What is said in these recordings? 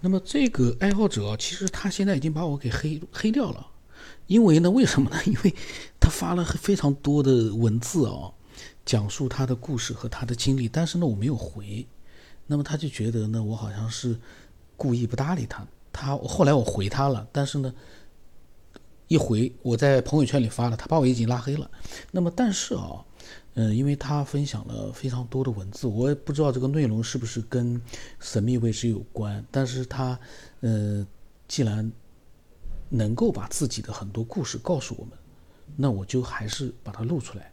那么这个爱好者，其实他现在已经把我给黑黑掉了，因为呢，为什么呢？因为他发了非常多的文字啊，讲述他的故事和他的经历，但是呢，我没有回，那么他就觉得呢，我好像是故意不搭理他。他后来我回他了，但是呢，一回我在朋友圈里发了，他把我已经拉黑了。那么但是啊。嗯，因为他分享了非常多的文字，我也不知道这个内容是不是跟神秘位置有关。但是他，呃，既然能够把自己的很多故事告诉我们，那我就还是把它录出来。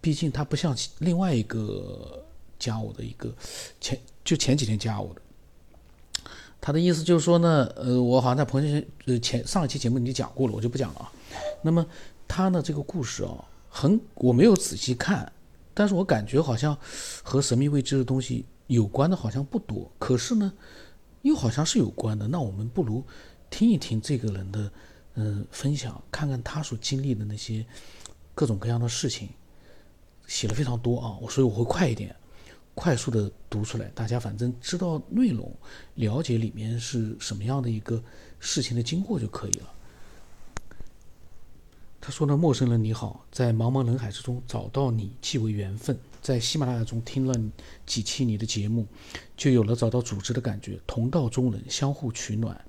毕竟他不像另外一个加我的一个前就前几天加我的，他的意思就是说呢，呃，我好像在朋友圈呃前上一期节目已经讲过了，我就不讲了啊。那么他呢这个故事啊。很，我没有仔细看，但是我感觉好像和神秘未知的东西有关的，好像不多。可是呢，又好像是有关的。那我们不如听一听这个人的，嗯，分享，看看他所经历的那些各种各样的事情，写了非常多啊。我所以我会快一点，快速的读出来，大家反正知道内容，了解里面是什么样的一个事情的经过就可以了。他说呢，陌生人你好，在茫茫人海之中找到你即为缘分。在喜马拉雅中听了几期你的节目，就有了找到组织的感觉，同道中人，相互取暖。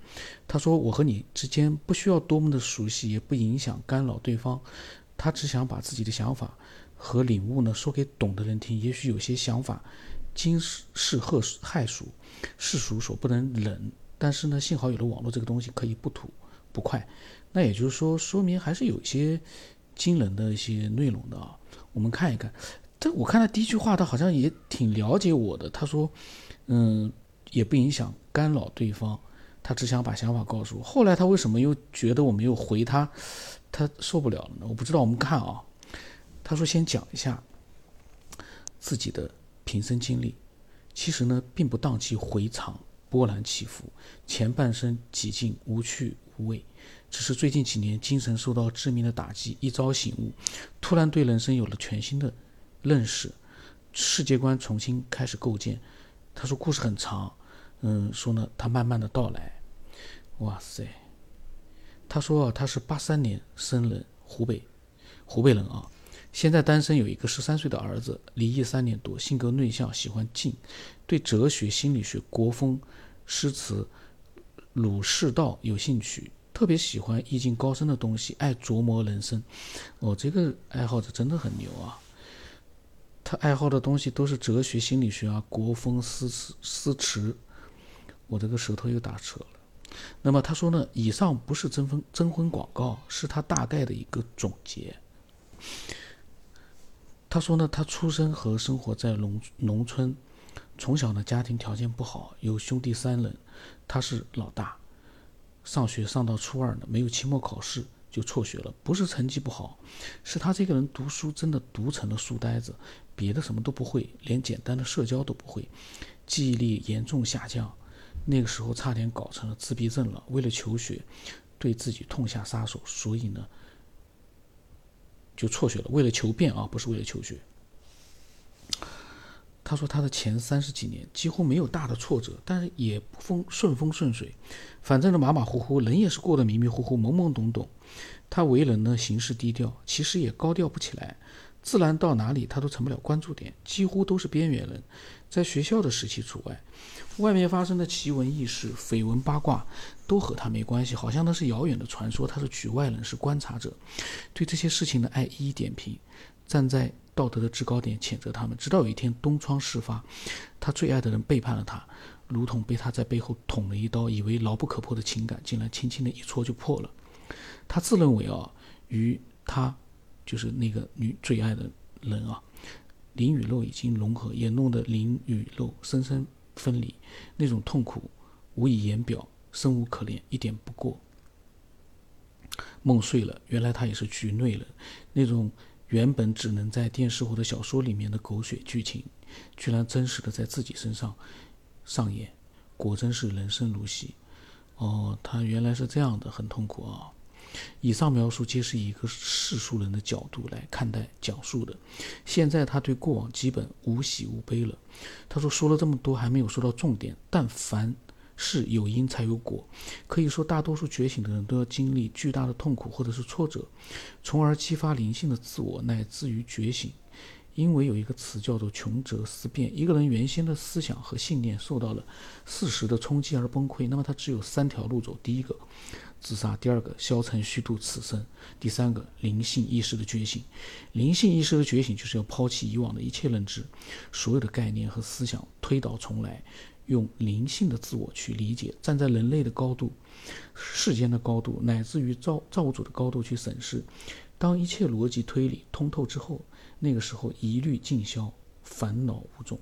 他说我和你之间不需要多么的熟悉，也不影响干扰对方。他只想把自己的想法和领悟呢说给懂的人听。也许有些想法惊世骇骇俗，世俗所不能忍。但是呢，幸好有了网络这个东西，可以不吐不快。那也就是说，说明还是有一些惊人的一些内容的啊。我们看一看，这我看他第一句话，他好像也挺了解我的。他说：“嗯，也不影响干扰对方，他只想把想法告诉我。”后来他为什么又觉得我没有回他，他受不了了呢？我不知道。我们看啊，他说先讲一下自己的平生经历，其实呢并不荡气回肠、波澜起伏，前半生几近无趣无味。只是最近几年精神受到致命的打击，一朝醒悟，突然对人生有了全新的认识，世界观重新开始构建。他说故事很长，嗯，说呢他慢慢的到来。哇塞，他说啊他是八三年生人，湖北，湖北人啊，现在单身，有一个十三岁的儿子，离异三年多，性格内向，喜欢静，对哲学、心理学、国风、诗词、儒释道有兴趣。特别喜欢意境高深的东西，爱琢磨人生。我这个爱好者真的很牛啊！他爱好的东西都是哲学、心理学啊，国风、诗词、诗词。我这个舌头又打扯了。那么他说呢，以上不是征婚征婚广告，是他大概的一个总结。他说呢，他出生和生活在农农村，从小呢家庭条件不好，有兄弟三人，他是老大。上学上到初二呢，没有期末考试就辍学了。不是成绩不好，是他这个人读书真的读成了书呆子，别的什么都不会，连简单的社交都不会，记忆力严重下降。那个时候差点搞成了自闭症了。为了求学，对自己痛下杀手，所以呢就辍学了。为了求变啊，不是为了求学。他说他的前三十几年几乎没有大的挫折，但是也不风顺风顺水，反正呢马马虎虎，人也是过得迷迷糊糊、懵懵懂懂。他为人呢行事低调，其实也高调不起来，自然到哪里他都成不了关注点，几乎都是边缘人。在学校的时期除外，外面发生的奇闻异事、绯闻八卦都和他没关系，好像那是遥远的传说。他是局外人，是观察者，对这些事情呢爱一一点评，站在。道德的制高点谴责他们，直到有一天东窗事发，他最爱的人背叛了他，如同被他在背后捅了一刀，以为牢不可破的情感，竟然轻轻的一戳就破了。他自认为啊，与他就是那个女最爱的人啊，灵与肉已经融合，也弄得灵与肉深深分离，那种痛苦无以言表，生无可恋，一点不过。梦碎了，原来他也是局内人，那种。原本只能在电视或者小说里面的狗血剧情，居然真实的在自己身上上演，果真是人生如戏。哦，他原来是这样的，很痛苦啊。以上描述皆是以一个世俗人的角度来看待讲述的。现在他对过往基本无喜无悲了。他说说了这么多还没有说到重点，但凡是有因才有果。可以说，大多数觉醒的人都要经历巨大的痛苦或者是挫折，从而激发灵性的自我，乃至于觉醒。因为有一个词叫做“穷则思变”，一个人原先的思想和信念受到了事实的冲击而崩溃，那么他只有三条路走：第一个，自杀；第二个，消沉虚度此生；第三个，灵性意识的觉醒。灵性意识的觉醒就是要抛弃以往的一切认知，所有的概念和思想，推倒重来，用灵性的自我去理解，站在人类的高度、世间的高度，乃至于造造物主的高度去审视。当一切逻辑推理通透之后。那个时候疑虑尽消，烦恼无重。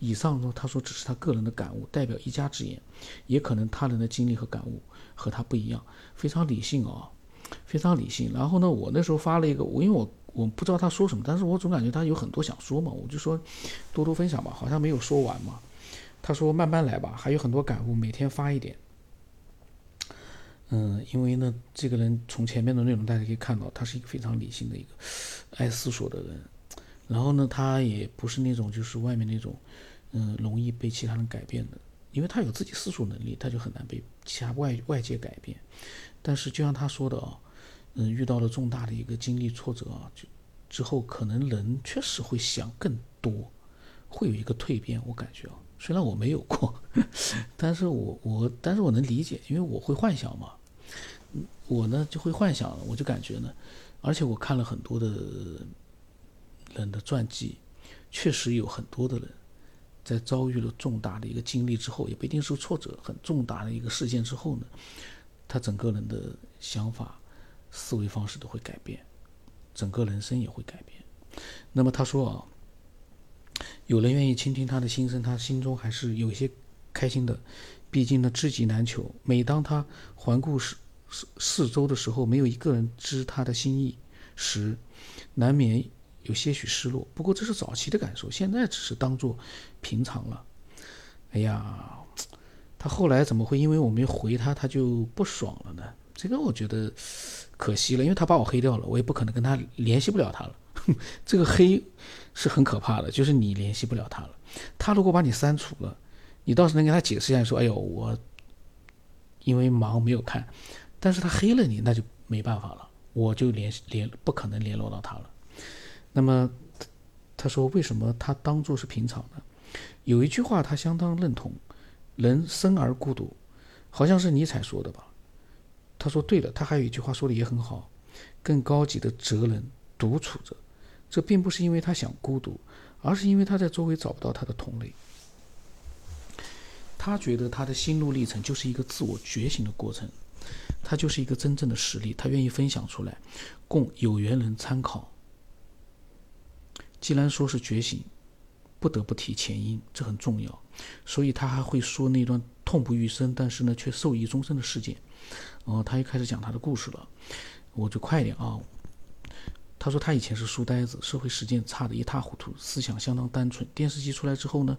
以上呢，他说只是他个人的感悟，代表一家之言，也可能他人的经历和感悟和他不一样，非常理性啊，非常理性。然后呢，我那时候发了一个，我因为我我不知道他说什么，但是我总感觉他有很多想说嘛，我就说多多分享吧，好像没有说完嘛。他说慢慢来吧，还有很多感悟，每天发一点。嗯，因为呢，这个人从前面的内容大家可以看到，他是一个非常理性的一个爱思索的人。然后呢，他也不是那种就是外面那种，嗯，容易被其他人改变的，因为他有自己思索能力，他就很难被其他外外界改变。但是就像他说的啊，嗯，遇到了重大的一个经历挫折啊，就之后可能人确实会想更多，会有一个蜕变。我感觉啊，虽然我没有过，但是我我但是我能理解，因为我会幻想嘛。我呢就会幻想，我就感觉呢，而且我看了很多的人的传记，确实有很多的人在遭遇了重大的一个经历之后，也不一定是挫折，很重大的一个事件之后呢，他整个人的想法、思维方式都会改变，整个人生也会改变。那么他说啊，有人愿意倾听他的心声，他心中还是有些开心的，毕竟呢，知己难求。每当他环顾时，四四周的时候，没有一个人知他的心意时，难免有些许失落。不过这是早期的感受，现在只是当做平常了。哎呀，他后来怎么会因为我没回他，他就不爽了呢？这个我觉得可惜了，因为他把我黑掉了，我也不可能跟他联系不了他了。这个黑是很可怕的，就是你联系不了他了。他如果把你删除了，你倒是能跟他解释一下，说：“哎呦，我因为忙没有看。”但是他黑了你，那就没办法了，我就联系联不可能联络到他了。那么他说为什么他当做是平常呢？有一句话他相当认同：人生而孤独，好像是尼采说的吧？他说对的。他还有一句话说的也很好：更高级的哲人独处着，这并不是因为他想孤独，而是因为他在周围找不到他的同类。他觉得他的心路历程就是一个自我觉醒的过程。他就是一个真正的实力，他愿意分享出来，供有缘人参考。既然说是觉醒，不得不提前因，这很重要，所以他还会说那段痛不欲生，但是呢却受益终身的事件。哦，他又开始讲他的故事了，我就快一点啊。他说他以前是书呆子，社会实践差得一塌糊涂，思想相当单纯。电视机出来之后呢，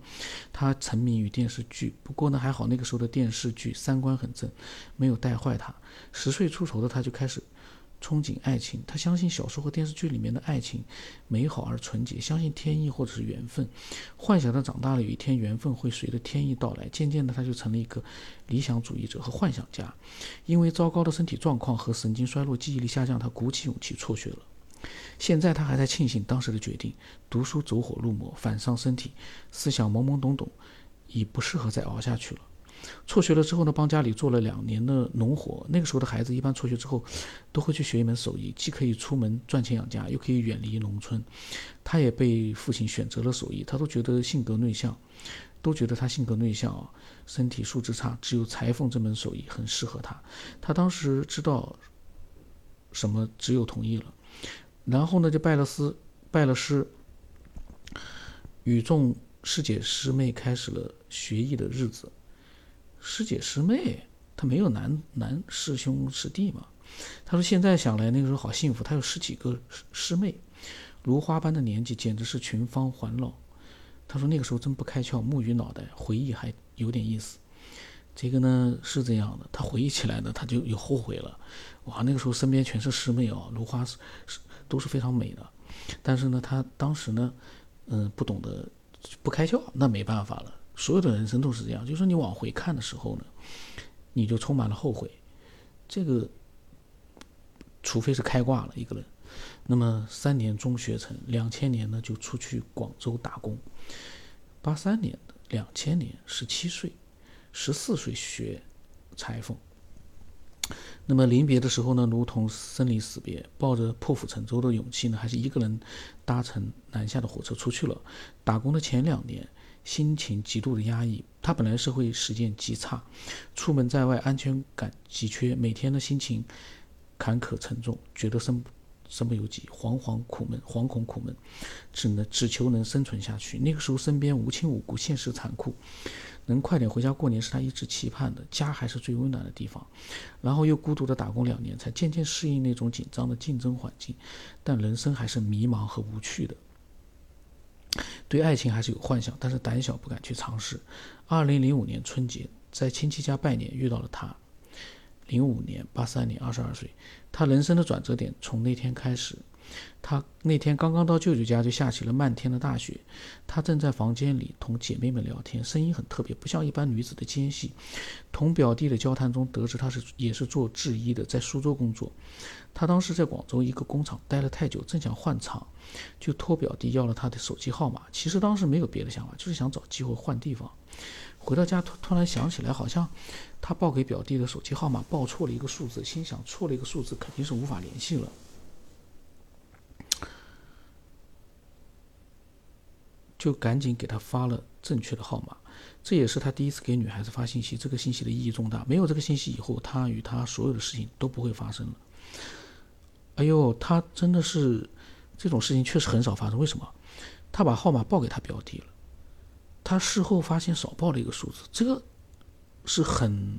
他沉迷于电视剧。不过呢还好，那个时候的电视剧三观很正，没有带坏他。十岁出头的他就开始憧憬爱情，他相信小说和电视剧里面的爱情美好而纯洁，相信天意或者是缘分，幻想着长大了有一天缘分会随着天意到来。渐渐的他就成了一个理想主义者和幻想家。因为糟糕的身体状况和神经衰弱、记忆力下降，他鼓起勇气辍学了。现在他还在庆幸当时的决定，读书走火入魔，反伤身体，思想懵懵懂懂，已不适合再熬下去了。辍学了之后呢，帮家里做了两年的农活。那个时候的孩子一般辍学之后，都会去学一门手艺，既可以出门赚钱养家，又可以远离农村。他也被父亲选择了手艺，他都觉得性格内向，都觉得他性格内向啊，身体素质差，只有裁缝这门手艺很适合他。他当时知道什么，只有同意了。然后呢，就拜了师，拜了师，与众师姐师妹开始了学艺的日子。师姐师妹，他没有男男师兄师弟嘛？他说现在想来，那个时候好幸福，他有十几个师师妹，如花般的年纪，简直是群芳环绕。他说那个时候真不开窍，木鱼脑袋，回忆还有点意思。这个呢是这样的，他回忆起来呢，他就有后悔了。哇，那个时候身边全是师妹哦，如花是。都是非常美的，但是呢，他当时呢，嗯，不懂得不开窍，那没办法了。所有的人生都是这样，就是你往回看的时候呢，你就充满了后悔。这个，除非是开挂了一个人。那么三年中学成，两千年呢就出去广州打工。八三年的两千年，十七岁，十四岁学裁缝。那么临别的时候呢，如同生离死别，抱着破釜沉舟的勇气呢，还是一个人搭乘南下的火车出去了。打工的前两年，心情极度的压抑。他本来社会实践极差，出门在外安全感极缺，每天的心情坎坷沉重，觉得身身不由己，惶惶苦闷，惶恐苦闷，只能只求能生存下去。那个时候身边无亲无故，现实残酷。能快点回家过年是他一直期盼的，家还是最温暖的地方。然后又孤独的打工两年，才渐渐适应那种紧张的竞争环境。但人生还是迷茫和无趣的，对爱情还是有幻想，但是胆小不敢去尝试。二零零五年春节，在亲戚家拜年遇到了他。零五年，八三年，二十二岁，他人生的转折点从那天开始。他那天刚刚到舅舅家，就下起了漫天的大雪。他正在房间里同姐妹们聊天，声音很特别，不像一般女子的尖细。同表弟的交谈中得知，他是也是做制衣的，在苏州工作。他当时在广州一个工厂待了太久，正想换厂，就托表弟要了他的手机号码。其实当时没有别的想法，就是想找机会换地方。回到家突突然想起来，好像他报给表弟的手机号码报错了一个数字，心想错了一个数字肯定是无法联系了。就赶紧给他发了正确的号码，这也是他第一次给女孩子发信息。这个信息的意义重大，没有这个信息以后，他与他所有的事情都不会发生了。哎呦，他真的是这种事情确实很少发生。为什么？他把号码报给他表弟了，他事后发现少报了一个数字，这个是很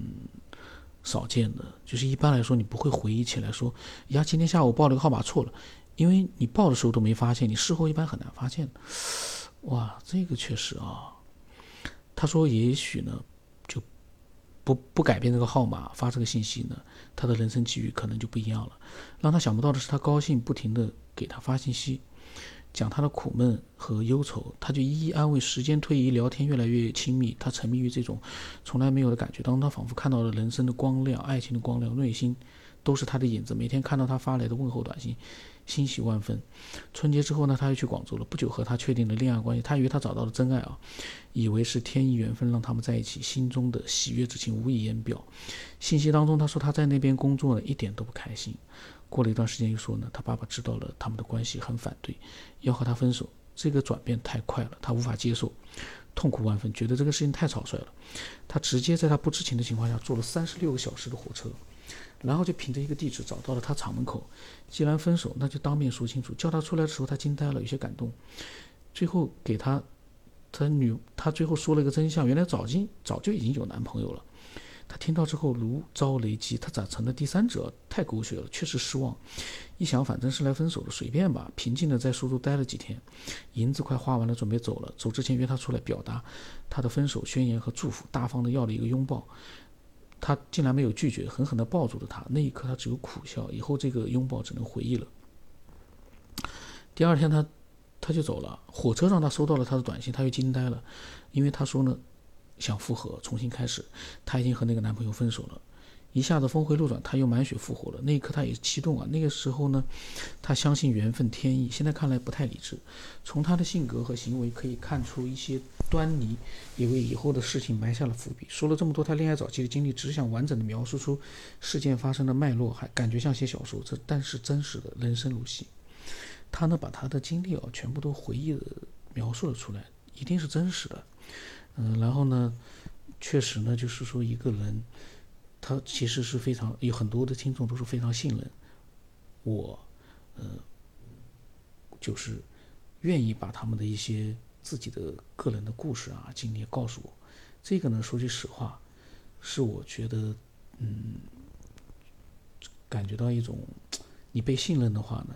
少见的。就是一般来说，你不会回忆起来说呀，今天下午报了个号码错了，因为你报的时候都没发现，你事后一般很难发现。哇，这个确实啊。他说：“也许呢，就不不改变这个号码发这个信息呢，他的人生机遇可能就不一样了。”让他想不到的是，他高兴，不停的给他发信息，讲他的苦闷和忧愁，他就一一安慰。时间推移，聊天越来越亲密，他沉迷于这种从来没有的感觉，当他仿佛看到了人生的光亮、爱情的光亮，内心都是他的影子。每天看到他发来的问候短信。欣喜万分。春节之后呢，他又去广州了。不久和他确定了恋爱关系，他以为他找到了真爱啊，以为是天意缘分让他们在一起，心中的喜悦之情无以言表。信息当中他说他在那边工作呢，一点都不开心。过了一段时间又说呢，他爸爸知道了他们的关系，很反对，要和他分手。这个转变太快了，他无法接受，痛苦万分，觉得这个事情太草率了。他直接在他不知情的情况下坐了三十六个小时的火车。然后就凭着一个地址找到了他厂门口。既然分手，那就当面说清楚。叫他出来的时候，他惊呆了，有些感动。最后给他，他女，他最后说了一个真相：原来早经早就已经有男朋友了。他听到之后如遭雷击，他咋成了第三者？太狗血了，确实失望。一想，反正是来分手的，随便吧。平静的在苏州待了几天，银子快花完了，准备走了。走之前约他出来表达他的分手宣言和祝福，大方的要了一个拥抱。他竟然没有拒绝，狠狠地抱住了他。那一刻，他只有苦笑。以后这个拥抱只能回忆了。第二天，他他就走了。火车上，他收到了他的短信，他又惊呆了，因为他说呢，想复合，重新开始。他已经和那个男朋友分手了。一下子峰回路转，他又满血复活了。那一刻，他也是激动啊。那个时候呢，他相信缘分天意。现在看来不太理智。从他的性格和行为可以看出一些端倪，也为以后的事情埋下了伏笔。说了这么多，他恋爱早期的经历，只想完整的描述出事件发生的脉络，还感觉像写小说。这但是真实的人生如戏。他呢，把他的经历啊，全部都回忆的描述了出来，一定是真实的。嗯，然后呢，确实呢，就是说一个人。他其实是非常有很多的听众都是非常信任我，呃，就是愿意把他们的一些自己的个人的故事啊经历告诉我。这个呢，说句实话，是我觉得，嗯，感觉到一种你被信任的话呢，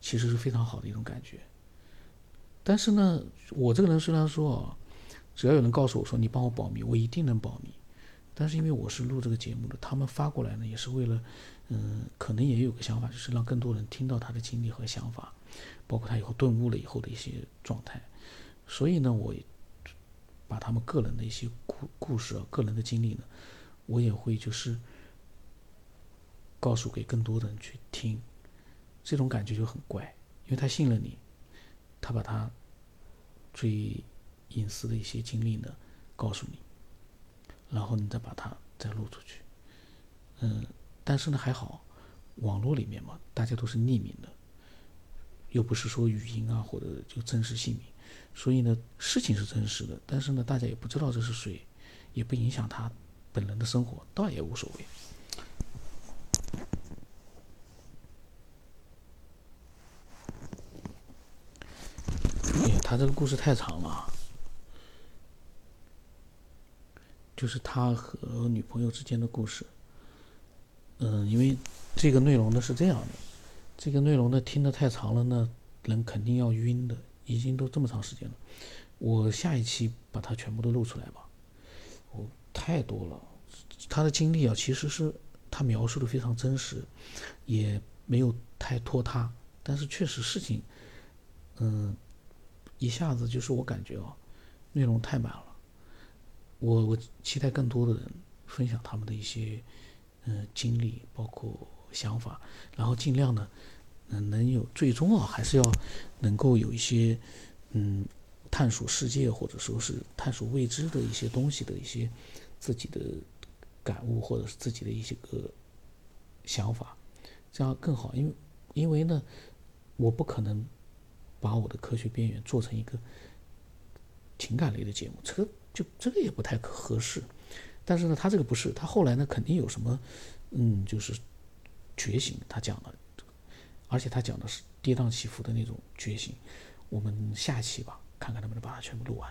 其实是非常好的一种感觉。但是呢，我这个人虽然说啊，只要有人告诉我说你帮我保密，我一定能保密。但是因为我是录这个节目的，他们发过来呢，也是为了，嗯，可能也有个想法，就是让更多人听到他的经历和想法，包括他以后顿悟了以后的一些状态。所以呢，我把他们个人的一些故故事啊、个人的经历呢，我也会就是告诉给更多的人去听，这种感觉就很怪，因为他信任你，他把他最隐私的一些经历呢告诉你，然后你再把它再录出去，嗯，但是呢还好，网络里面嘛，大家都是匿名的，又不是说语音啊或者就真实姓名。所以呢，事情是真实的，但是呢，大家也不知道这是谁，也不影响他本人的生活，倒也无所谓。哎呀，他这个故事太长了，就是他和女朋友之间的故事。嗯，因为这个内容呢是这样的，这个内容呢听得太长了呢，人肯定要晕的。已经都这么长时间了，我下一期把它全部都录出来吧。我太多了，他的经历啊，其实是他描述的非常真实，也没有太拖沓，但是确实事情，嗯，一下子就是我感觉啊，内容太满了。我我期待更多的人分享他们的一些嗯经历，包括想法，然后尽量呢。嗯，能有最终啊，还是要能够有一些嗯，探索世界或者说是探索未知的一些东西的一些自己的感悟，或者是自己的一些个想法，这样更好。因为因为呢，我不可能把我的科学边缘做成一个情感类的节目，这个就这个也不太合适。但是呢，他这个不是，他后来呢，肯定有什么嗯，就是觉醒，他讲了。而且他讲的是跌宕起伏的那种觉醒，我们下期吧，看看能不能把它全部录完。